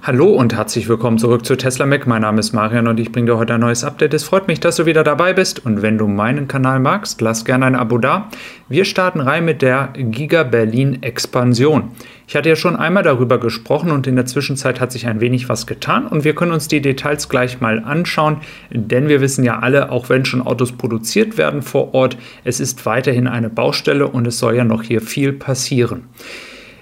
Hallo und herzlich willkommen zurück zu Tesla Mac. Mein Name ist Marian und ich bringe dir heute ein neues Update. Es freut mich, dass du wieder dabei bist und wenn du meinen Kanal magst, lass gerne ein Abo da. Wir starten rein mit der Giga Berlin Expansion. Ich hatte ja schon einmal darüber gesprochen und in der Zwischenzeit hat sich ein wenig was getan und wir können uns die Details gleich mal anschauen, denn wir wissen ja alle, auch wenn schon Autos produziert werden vor Ort, es ist weiterhin eine Baustelle und es soll ja noch hier viel passieren.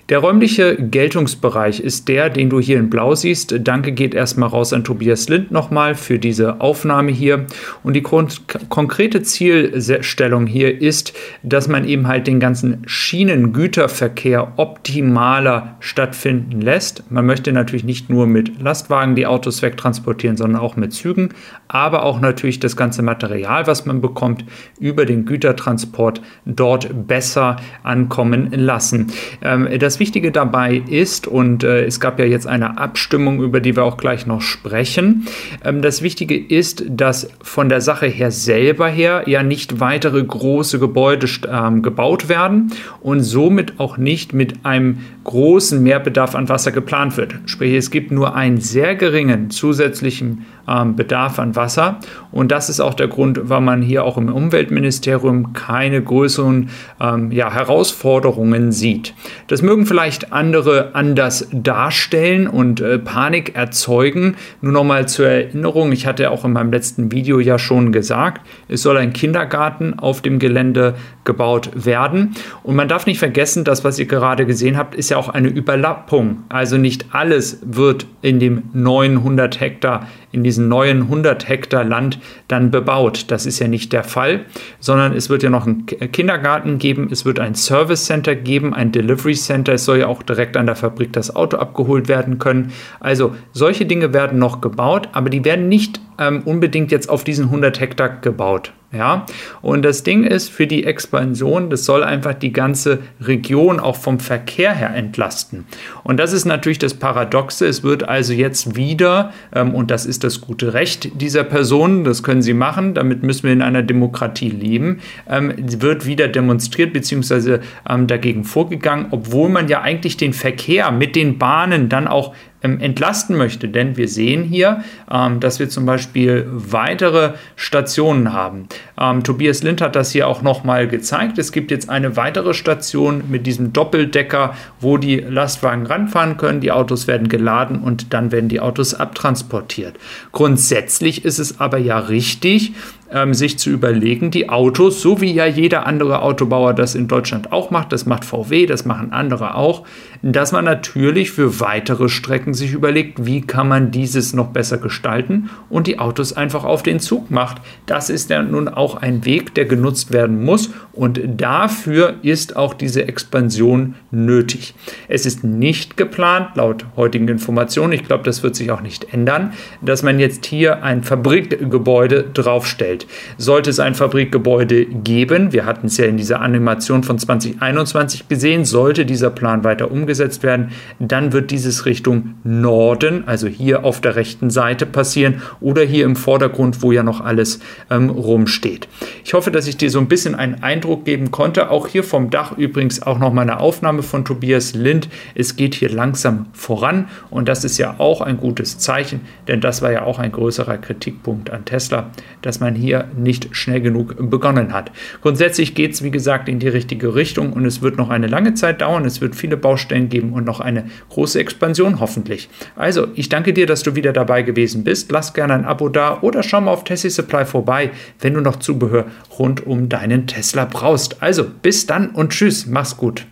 Der räumliche Geltungsbereich ist der, den du hier in Blau siehst. Danke geht erstmal raus an Tobias Lind nochmal für diese Aufnahme hier. Und die konkrete Zielstellung hier ist, dass man eben halt den ganzen Schienengüterverkehr optimaler stattfinden lässt. Man möchte natürlich nicht nur mit Lastwagen die Autos wegtransportieren, sondern auch mit Zügen, aber auch natürlich das ganze Material, was man bekommt, über den Gütertransport dort besser ankommen lassen. Ähm, das das Wichtige dabei ist, und äh, es gab ja jetzt eine Abstimmung, über die wir auch gleich noch sprechen, ähm, das Wichtige ist, dass von der Sache her selber her ja nicht weitere große Gebäude ähm, gebaut werden und somit auch nicht mit einem großen Mehrbedarf an Wasser geplant wird. Sprich, es gibt nur einen sehr geringen zusätzlichen ähm, Bedarf an Wasser. Und das ist auch der Grund, warum man hier auch im Umweltministerium keine größeren ähm, ja, Herausforderungen sieht. Das mögen vielleicht andere anders darstellen und äh, Panik erzeugen. Nur noch mal zur Erinnerung, ich hatte auch in meinem letzten Video ja schon gesagt, es soll ein Kindergarten auf dem Gelände gebaut werden. Und man darf nicht vergessen, das, was ihr gerade gesehen habt, ist ja auch eine Überlappung. Also nicht alles wird in dem 900 Hektar in diesen neuen 100 Hektar Land dann bebaut. Das ist ja nicht der Fall, sondern es wird ja noch einen Kindergarten geben, es wird ein Service Center geben, ein Delivery Center. Es soll ja auch direkt an der Fabrik das Auto abgeholt werden können. Also solche Dinge werden noch gebaut, aber die werden nicht ähm, unbedingt jetzt auf diesen 100 Hektar gebaut. Ja, und das Ding ist für die Expansion, das soll einfach die ganze Region auch vom Verkehr her entlasten. Und das ist natürlich das Paradoxe. Es wird also jetzt wieder, ähm, und das ist das gute Recht dieser Personen, das können sie machen, damit müssen wir in einer Demokratie leben, ähm, wird wieder demonstriert bzw. Ähm, dagegen vorgegangen, obwohl man ja eigentlich den Verkehr mit den Bahnen dann auch entlasten möchte. Denn wir sehen hier, ähm, dass wir zum Beispiel weitere Stationen haben. Ähm, Tobias Lind hat das hier auch nochmal gezeigt. Es gibt jetzt eine weitere Station mit diesem Doppeldecker, wo die Lastwagen ranfahren können. Die Autos werden geladen und dann werden die Autos abtransportiert. Grundsätzlich ist es aber ja richtig, ähm, sich zu überlegen, die Autos, so wie ja jeder andere Autobauer das in Deutschland auch macht, das macht VW, das machen andere auch, dass man natürlich für weitere Strecken sich überlegt, wie kann man dieses noch besser gestalten und die Autos einfach auf den Zug macht. Das ist ja nun auch ein Weg, der genutzt werden muss und dafür ist auch diese Expansion nötig. Es ist nicht geplant, laut heutigen Informationen, ich glaube, das wird sich auch nicht ändern, dass man jetzt hier ein Fabrikgebäude draufstellt. Sollte es ein Fabrikgebäude geben, wir hatten es ja in dieser Animation von 2021 gesehen, sollte dieser Plan weiter umgesetzt werden, dann wird dieses Richtung Norden, also hier auf der rechten Seite passieren oder hier im Vordergrund, wo ja noch alles ähm, rumsteht. Ich hoffe, dass ich dir so ein bisschen einen Eindruck geben konnte. Auch hier vom Dach übrigens auch noch mal eine Aufnahme von Tobias Lind. Es geht hier langsam voran und das ist ja auch ein gutes Zeichen, denn das war ja auch ein größerer Kritikpunkt an Tesla, dass man hier nicht schnell genug begonnen hat. Grundsätzlich geht es, wie gesagt, in die richtige Richtung und es wird noch eine lange Zeit dauern. Es wird viele Baustellen geben und noch eine große Expansion hoffentlich. Also, ich danke dir, dass du wieder dabei gewesen bist. Lass gerne ein Abo da oder schau mal auf Tessie Supply vorbei, wenn du noch Zubehör rund um deinen Tesla brauchst. Also, bis dann und tschüss, mach's gut.